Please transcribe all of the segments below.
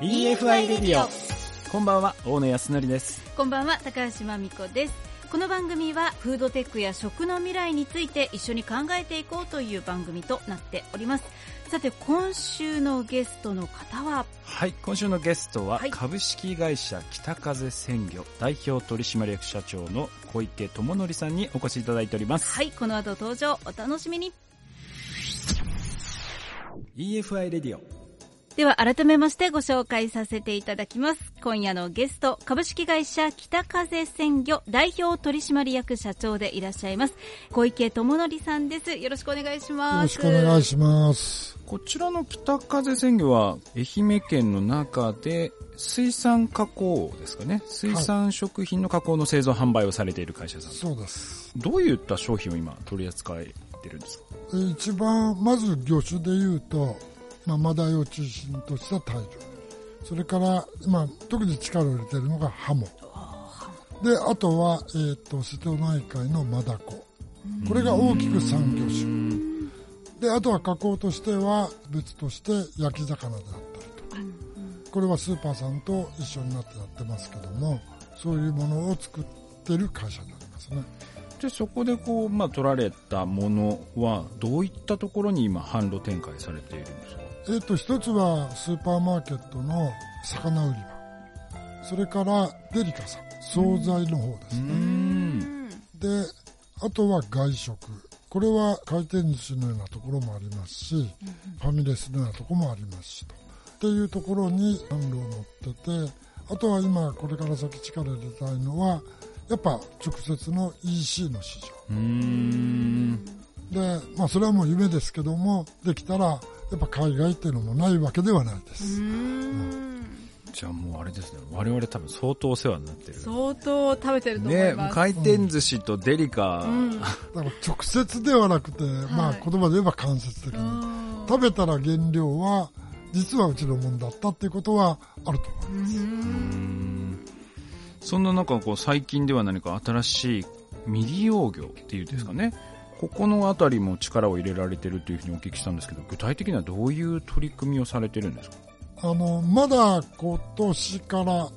EFI レディオこんばんは大野康則です。こんばんは高橋真美子です。この番組はフードテックや食の未来について一緒に考えていこうという番組となっております。さて今週のゲストの方は？はい今週のゲストは、はい。株式会社北風鮮魚代表取締役社長の小池智則さんにお越しいただいております、はいこの後登場お楽しみに。EFI レディオでは改めましてご紹介させていただきます。今夜のゲスト株式会社北風鮮魚代表取締役社長でいらっしゃいます小池智則さんです。よろしくお願いしよます。ろしくお願いします。こちらの北風鮮魚は愛媛県の中で水産加工ですかね。水産食品の加工の製造販売をされている会社さん、そうです。どういった商品を今取り扱えてるんですか？で一番、まず魚種で言うと、まあ、マダイを中心としたタイ魚。それから、今、特に力を入れているのがハモ。で、あとは、えっ、と、瀬戸内海のマダコ。これが大きく産魚種。で、あとは加工としては、別として焼き魚であったりとか。これはスーパーさんと一緒になってやってますけども、そういうものを作ってる会社になりますね。でそこでこう、まあ、取られたものはどういったところに今販路展開されているんですか？えっ、と、一つはスーパーマーケットの魚売り場。それからデリカさん、惣菜の方ですね。んで、あとは外食。これは回転寿司のようなところもありますし、ファミレスのようなところもありますしと。っていうところに販路を持ってて、あとは今これから先力入れたいのは、やっぱ直接の EC の市場。で、まあそれはもう夢ですけども、できたら、やっぱ海外っていうのもないわけではないです。じゃあもうあれですね。我々多分相当お世話になってる。相当食べてると思いねます、回転寿司とデリカ、うん。だから直接ではなくて、まあ言葉で言えば間接的に。食べたら原料は、実はうちのもんだったっていうことはあると思います。そんな中こう最近では何か新しい未利用魚っていうんですかね、ここのあたりも力を入れられてるというふうにお聞きしたんですけど具体的にはどういう取り組みをされてるんですか？あの、まだ今年から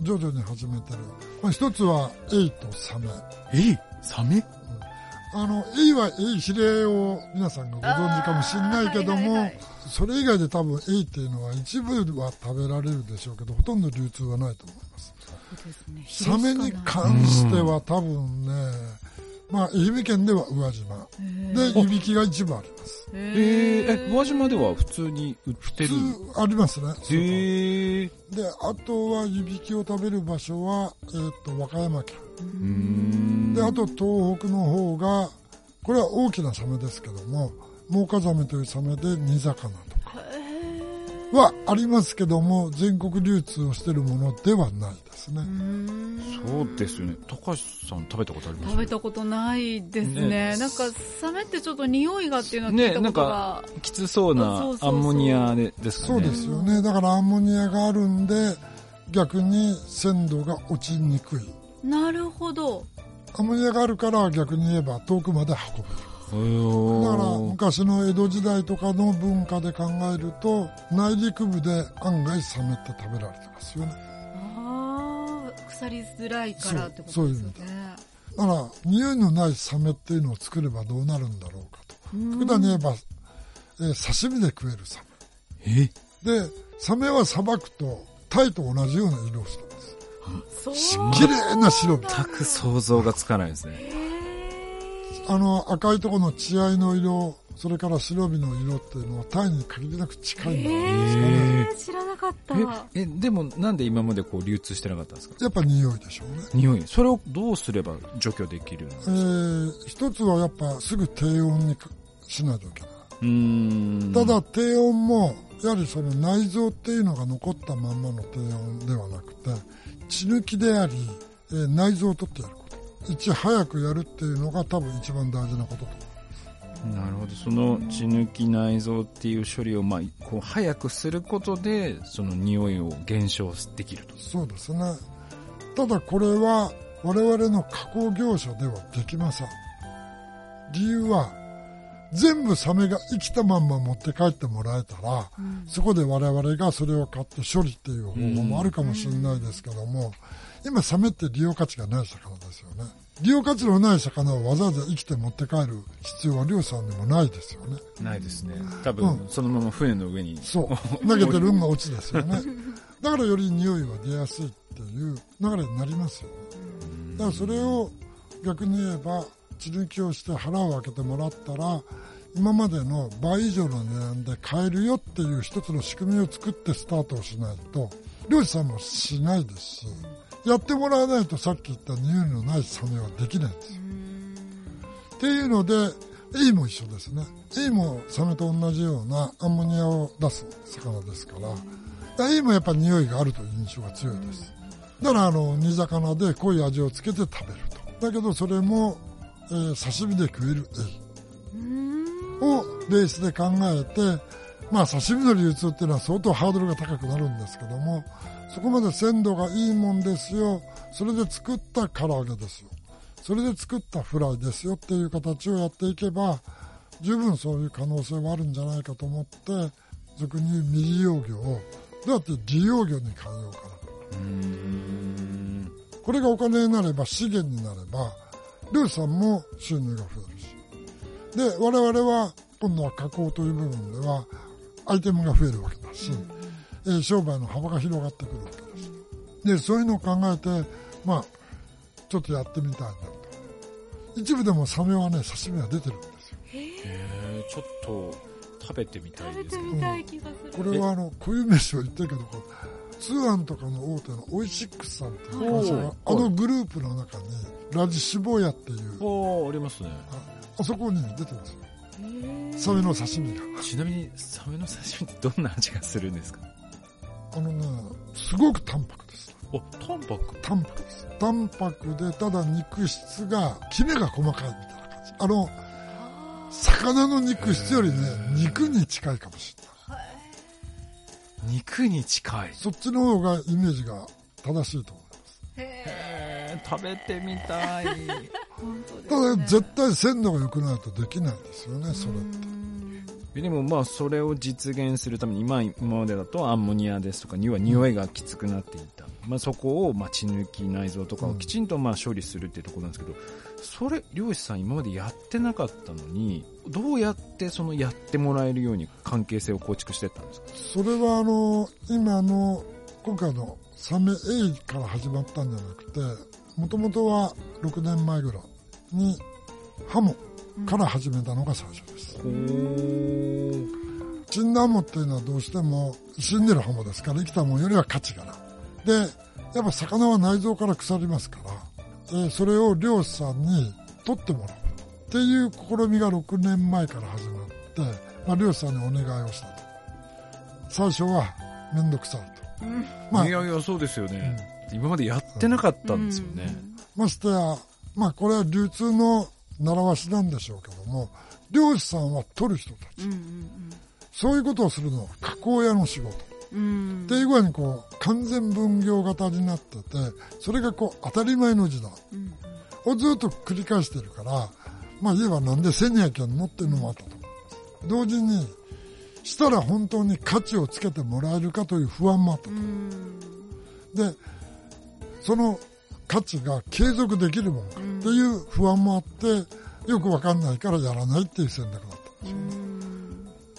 徐々に始めてる。まあ、一つはエイとサメ。えサメ？あの、エイはエイヒレを皆さんがご存知かもしれないけども、あーはいはいはいそれ以外で多分エイっていうのは一部は食べられるでしょうけど、ほとんど流通はないと思います。サメに関しては多分ね、まあ、愛媛県では宇和島。で、湯引きが一部あります。えー、え宇和島では普通に売ってる？普通ありますね。へえで、あとは湯引きを食べる場所は、えっ、と、和歌山県。うんで、あと東北の方が、これは大きなサメですけども、モウカザメというサメで煮魚はありますけども、全国流通をしているものではないですね。そうですよね高橋さん食べたことあります？食べたことないですねねなんかサメってちょっと匂いがっていうのは聞いねたことが、きつそうなアンモニアでですかそうねですよね。だからアンモニアがあるんで、逆に鮮度が落ちにくい。なるほどアンモニアがあるから逆に言えば遠くまで運べる。だから昔の江戸時代とかの文化で考えると内陸部で案外サメって食べられてますよね。ああ腐りづらいからってことですよそういう意ねだから匂いのないサメっていうのを作ればどうなるんだろうかと。極端に言え？ば、えー刺身で食えるサえメでサメはさばくとタイと同じような色をしてます。そう。綺麗な白身。全く想像がつかないですねあの赤いところの血合いの色それから白身の色っていうのはタイに限りなく近いんですかね、えー、知らなかった。ええでもなんで今までこう流通してなかったんですか？やっぱ匂いでしょうね。匂い。それをどうすれば除去できるのえー一つはやっぱすぐ低温にしないといけない。うーん。ただ低温も、やはりその内臓っていうのが残ったまんまの低温ではなくて、血抜きであり、えー内臓を取ってやる。いち早くやるっていうのが多分一番大事なことと。なるほどその血抜き内臓っていう処理をまあこう早くすることでその匂いを減少できるとそうですね。ただこれは我々の加工業者ではできません。理由は、全部サメが生きたまんま持って帰ってもらえたら、うん、そこで我々がそれを買って処理っていう方法もあるかもしれないですけども、今サメって利用価値がない魚ですよね。利用価値のない魚をわざわざ生きて持って帰る必要は漁師さんにもないですよね。ないですね。多分、そのまま船の上に。そう。投げてる運が落ちですよね。だからより匂いは出やすいっていう流れになりますよ。だからそれを逆に言えば、血抜きをして腹を開けてもらったら、今までの倍以上の値段で買えるよっていう一つの仕組みを作ってスタートをしないと、漁師さんもしないですし、やってもらわないとさっき言った匂いのないサメはできないんですよ。っていうので、エイも一緒ですね。エイもサメと同じようなアンモニアを出す魚ですから、エイもやっぱ匂いがあるという印象が強いです。だからあの、煮魚で濃い味をつけて食べると。だけどそれも、えー、刺身で食えるエイをベースで考えて、まあ刺身の流通っていうのは相当ハードルが高くなるんですけども、そこまで鮮度がいいもんですよ。それで作った唐揚げですよ。それで作ったフライですよっていう形をやっていけば、十分そういう可能性はあるんじゃないかと思って、俗に言う未利用魚をどうやって利用魚に変えようかな。これがお金になれば資源になれば、漁師さんも収入が増えるし。で、我々は今度は加工という部分ではアイテムが増えるわけだし、えー、商売の幅が広がってくるわけです。で、そういうのを考えて、まあ、ちょっとやってみたいなと。一部でもサメはね、刺身が出てるんですよ。へえ、ちょっと食べてみたいです食べてみたい気がする。これはあの、固有名詞を言ってるけど、通販とかの大手のオイシックスさんっていう会社が、あのグループの中に、ラジ脂肪屋っていう。ああ、ありますね。あそこに出てますよ。サメの刺身が。ちなみに、サメの刺身ってどんな味がするんですか？あのね、すごく淡白です。あ、淡白？淡白です。淡白で、ただ肉質が、キメが細かいみたいな感じ。あの、魚の肉質よりね、肉に近いかもしれない。肉に近いそっちの方がイメージが正しいと思います。へ食べてみたい。ただ、絶対鮮度が良くないとできないんですよね、それって。でもまあそれを実現するために今今までだとアンモニアですとかには匂いがきつくなっていた、まあ、そこをまあ血抜き内臓とかをきちんとまあ処理するっていうところなんですけどそれ漁師さん今までやってなかったのにどうやってそのやってもらえるように関係性を構築していったんですか？それはあの今の今回のサメ A から始まったんじゃなくてもともとは6年前ぐらいにハモから始めたのが最初です。死んだハモっていうのはどうしても死んでるハモですから生きたものよりは価値がない。で、やっぱ魚は内臓から腐りますから、えー、それを漁師さんに取ってもらうっていう試みが6年前から始まって、まあ、漁師さんにお願いをしたと。最初はめんどくさいと。うん、まあ、いやいや、そうですよね、うん、今までやってなかったんですよね。うん、ましてや、まあこれは流通の習わしなんでしょうけども、漁師さんは取る人たち。うんうんうん、そういうことをするのは加工屋の仕事。うん、っていう具合にこう、完全分業型になってて、それがこう、当たり前の時代をずっと繰り返してるから、まあ言えばなんで1200円のっていうのもあったと。同時に、したら本当に価値をつけてもらえるかという不安もあったと。で、その価値が継続できるもんかっていう不安もあって、よくわかんないからやらないっていう選択だった。ん。ですよ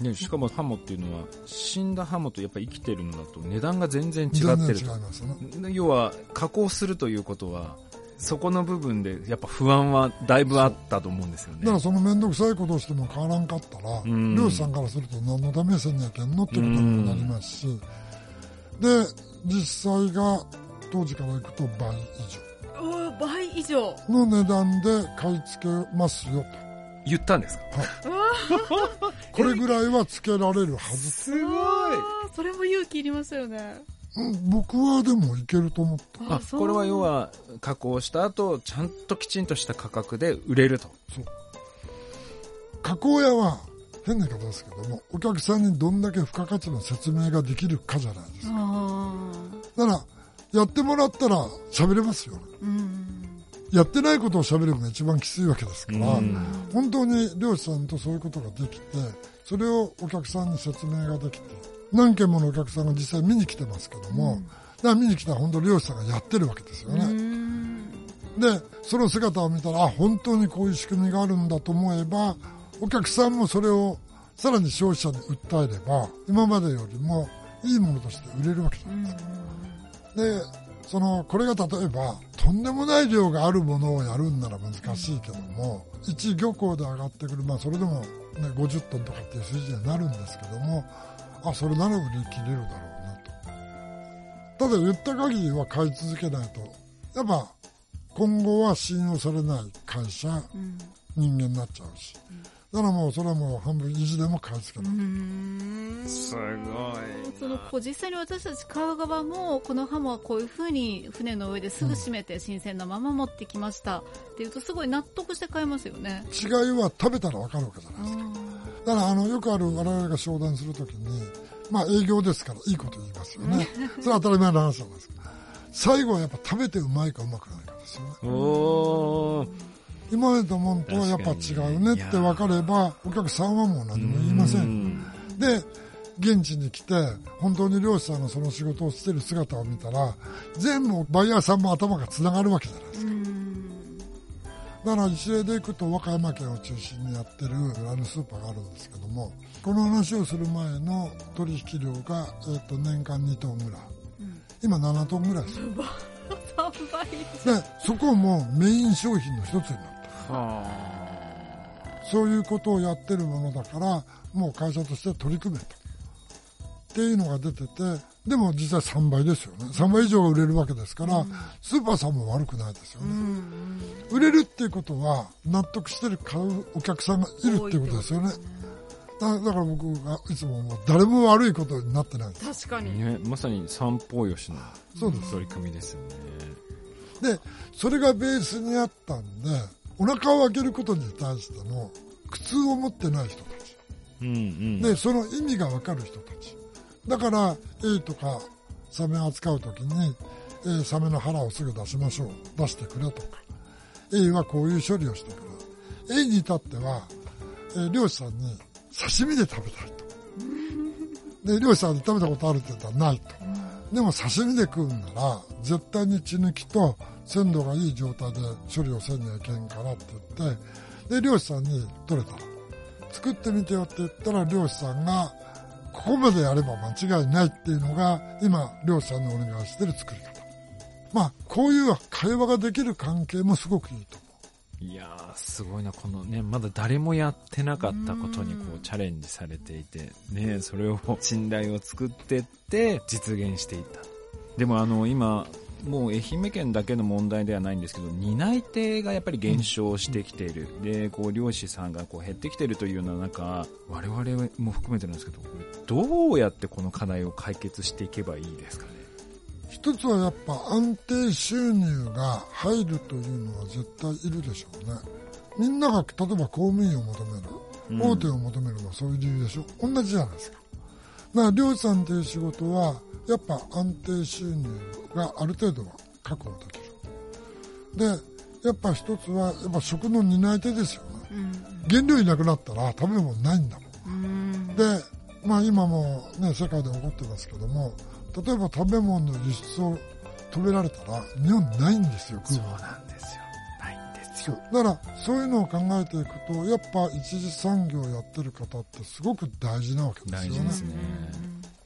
ね。ね、しかもハモっていうのは死んだハモとやっぱ生きてるのだと値段が全然違ってる全然違いますね。要は加工するということはそこの部分でやっぱ不安はだいぶあったと思うんですよね。だからその面倒くさいことをしても変わらんかったら漁師さんからすると何のために1200円のってことにもなりますし。で実際が当時からいくと倍以上。倍以上。の値段で買い付けますよと。言ったんですか、はい、これぐらいはつけられるはずすごい。それも勇気いりますよね。僕はでもいけると思った。あこれは要は加工した後ちゃんときちんとした価格で売れると。そう。加工屋は変な言い方ですけどもお客さんにどんだけ付加価値の説明ができるかじゃないですか。だからやってもらったら喋れますよ、うん、やってないことを喋るのが一番きついわけですから、うん。本当に漁師さんとそういうことができて、それをお客さんに説明ができて、何件ものお客さんが実際見に来てますけども、だから見に来たら本当漁師さんがやってるわけですよね。で、その姿を見たら、あ、本当にこういう仕組みがあるんだと思えば、お客さんもそれをさらに消費者に訴えれば、今までよりもいいものとして売れるわけじゃないですか。で、その、これが例えば、とんでもない量があるものをやるんなら難しいけども、一漁港で上がってくる、まあそれでもね、50トンとかっていう数字にはなるんですけども、あ、それなら売り切れるだろうなと。ただ言った限りは買い続けないと、やっぱ今後は信用されない会社、人間になっちゃうし。だからもうそれはもう半分意地でも買い付けない。すごいそのこう実際に私たち買う側もこのハモはこういうふうに船の上ですぐ締めて新鮮なまま持ってきましたっていうとすごい納得して買えますよね。違いは食べたらわかるわけじゃないですか。だからあのよくある我々が商談するときに、まあ営業ですからいいこと言いますよね。それは当たり前の話なんですけど。最後はやっぱ食べてうまいかうまくないかですよね。今までのもんとはやっぱ違うねって分かれば、お客さんはもう何も言いません。で、現地に来て、本当に漁師さんがその仕事をしてる姿を見たら、全部バイヤーさんも頭が繋がるわけじゃないですか。だから一例でいくと和歌山県を中心にやってるラヌスーパーがあるんですけども、この話をする前の取引量が、えっと年間2トンぐらい。今7トンぐらいですよ。3 倍で、そこもメイン商品の一つになった。はそういうことをやってるものだから、もう会社として取り組めと。っていうのが出てて、でも実際3倍ですよね。3倍以上が売れるわけですから、スーパーさんも悪くないですよね。売れるっていうことは、納得してる買うお客さんがいるっていうことですよね。だだから僕がいつももう誰も悪いことになってないです。確かに。ね、まさに三方よしのそうです。取り組みですよね。で、それがベースにあったんで、お腹を開けることに対しての苦痛を持ってない人たち。うんうん。で、その意味がわかる人たち。だから、エイとかサメを扱うときに、えーサメの腹をすぐ出しましょう。出してくれとか。エイはこういう処理をしてくれ。エイに至っては、えー漁師さんに刺身で食べたいと。で、漁師さんに食べたことあるって言ったらないと。でも刺身で食うんなら、絶対に血抜きと鮮度がいい状態で処理をせんにはいけんからって言って、で、漁師さんに取れた、作ってみてよって言ったら漁師さんが、ここまでやれば間違いないっていうのが、今、漁師さんにお願いしてる作り方。まあ、こういう会話ができる関係もすごくいいといやー、すごいな、このね、まだ誰もやってなかったことにこうチャレンジされていて、ね、それを 信頼を作ってって実現していった。でもあの、今、もう愛媛県だけの問題ではないんですけど、担い手がやっぱり減少してきている。で、こう、漁師さんがこう減ってきているというような中、我々も含めてなんですけど、どうやってこの課題を解決していけばいいですかね？う。一つはやっぱ安定収入が入るというのは絶対いるでしょうね。みんなが例えば公務員を求める、うん大手を求めるのはそういう理由でしょ。同じじゃないですか。だから漁師さんという仕事は、やっぱ安定収入がある程度は確保できる。で、やっぱ一つは、やっぱ食の担い手ですよね。原料いなくなったら食べ物ないんだもん。で、まあ今もね、世界で起こってますけども、例えば食べ物の輸出を止められたら、日本ないんですよ、食うそうなんですよ。ないんですよ。だから、そういうのを考えていくと、やっぱ一次産業をやってる方ってすごく大事なわけですよね。ですね。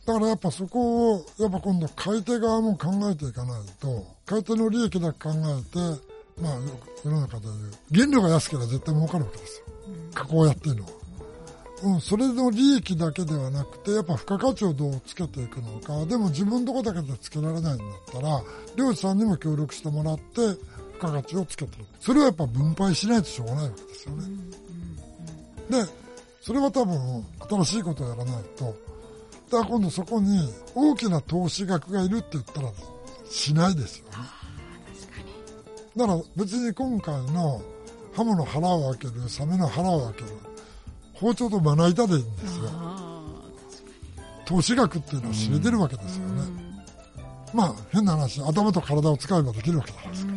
だからやっぱそこを、やっぱ今度買い手側も考えていかないと、買い手の利益だけ考えて、まあ世の中でいう、原料が安ければ絶対儲かるわけですよ。加工をやってるのは。うん、それの利益だけではなくて、やっぱ付加価値をどうつけていくのか、でも自分のとこだけでつけられないんだったら、漁師さんにも協力してもらって、付加価値をつけていく。それはやっぱ分配しないとしょうがないわけですよね。で、それは多分、新しいことをやらないと、だから今度そこに大きな投資額がいるって言ったらしないですよね。だから別に今回のハモの腹を開ける、サメの腹を開ける、包丁とまな板でいいんですよ。投資額っていうのは知れてるわけですよね。まあ変な話、頭と体を使えばできるわけじゃないですか。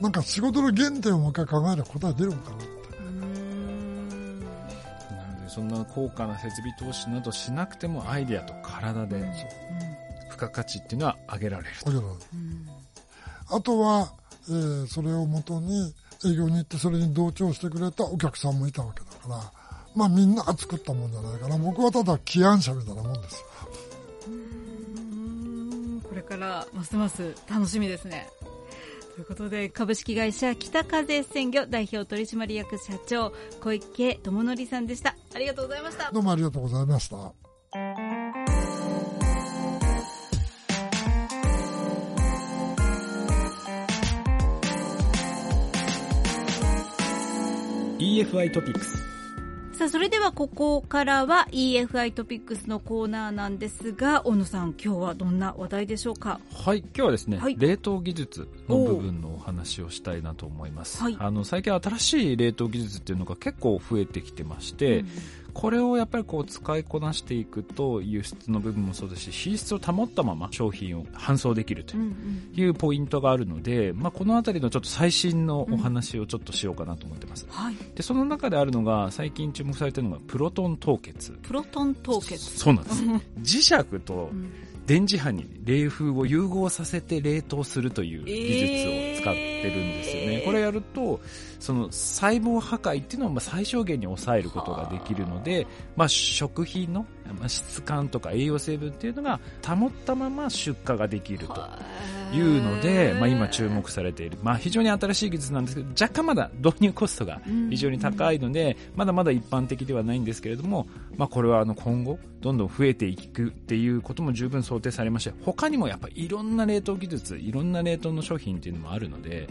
なんか仕事の原点をもう一回考えれば答え出るのかなって。なのでそんな高価な設備投資などしなくてもアイデアと体で付加価値っていうのは上げられるわけだあとは、えーそれをもとに営業に行ってそれに同調してくれたお客さんもいたわけだから、まあみんなが作ったもんじゃないかな。僕はただ起案者みたいなもんですよ。うんこれからますます楽しみですね。ということで、株式会社北風鮮魚代表取締役社長、小池智則さんでした。ありがとうございました。どうもありがとうございました。EFI トピックスさあ、それではここからは EFI トピックスのコーナーなんですが、小野さん、今日はどんな話題でしょうか？はい、今日はですね、はい。冷凍技術の部分のお話をしたいなと思います。はい。あの最近新しい冷凍技術っていうのが結構増えてきてまして、これをやっぱりこう使いこなしていくと輸出の部分もそうですし品質を保ったまま商品を搬送できるとうんいうポイントがあるので、まあ、このあたりのちょっと最新のお話をちょっとしようかなと思ってます。はい。でその中であるのが最近注目されているのがプロトン凍結プロトン凍結。そうなんです 磁石とうん電磁波に冷風を融合させて冷凍するという技術を使ってるんですよね、えー。これやるとその細胞破壊っていうのをまあ最小限に抑えることができるので、まあ、食品のまあ質感とか栄養成分っていうのが保ったまま出荷ができるというので、まあ、今注目されている、まあ、非常に新しい技術なんですけど若干まだ導入コストが非常に高いので、まだまだ一般的ではないんですけれども、まあ、これはあの今後どんどん増えていくっていうことも十分想定されまして他にもやっぱりいろんな冷凍技術いろんな冷凍の商品っていうのもあるので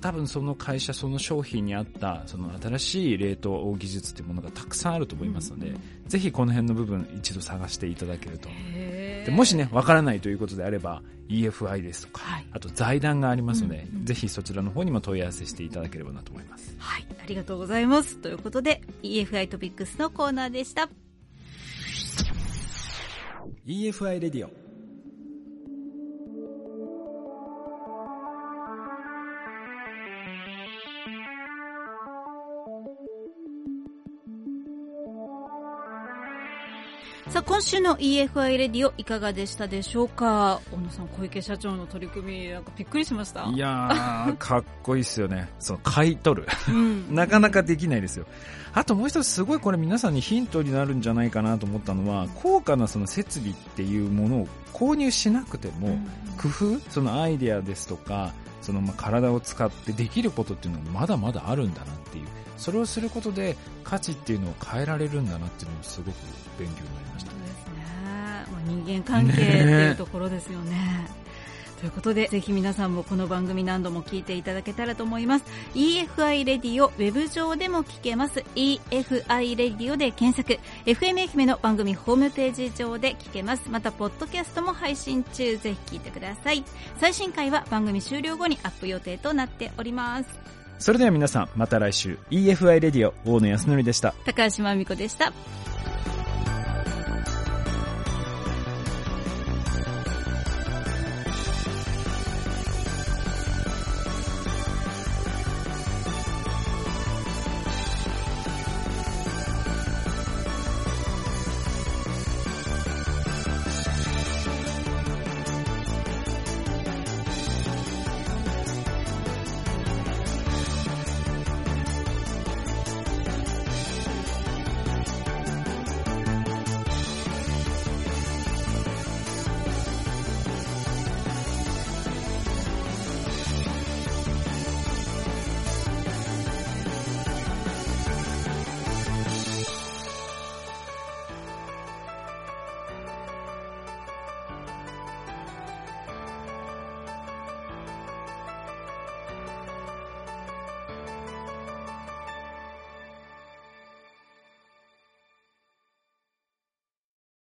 多分その会社その商品に合ったその新しい冷凍技術っていうものがたくさんあると思いますので、ぜひこの辺の部分一度探していただけるとでもしね、わからないということであれば、EFI ですとか、はいあと財団がありますので、うんうんぜひそちらの方にも問い合わせしていただければなと思います。はい、ありがとうございます。ということで、EFI トピックスのコーナーでした。EFI レディオ。さあ、今週の EFI レディオいかがでしたでしょうか？小野さん、小池社長の取り組み、なんかびっくりしました？いやー、かっこいいっすよね。その、買い取る。うん。なかなかできないですよ。あともう一つすごいこれ皆さんにヒントになるんじゃないかなと思ったのは、高価なその設備っていうものを購入しなくても、工夫そのアイデアですとか、そのま体を使ってできることっていうのはまだまだあるんだなっていう。それをすることで価値っていうのを変えられるんだなっていうのをすごく勉強になりましたそう。ですね。人間関係っていうところですよね。ということで、ぜひ皆さんもこの番組何度も聞いていただけたらと思います。EFI レディオウェブ上でも聞けます。EFI レディオで検索。FM 愛媛の番組ホームページ上で聞けます。また、ポッドキャストも配信中。ぜひ聞いてください。最新回は番組終了後にアップ予定となっております。それでは皆さん、また来週、EFI レディオ、大野康則でした。高橋真美子でした。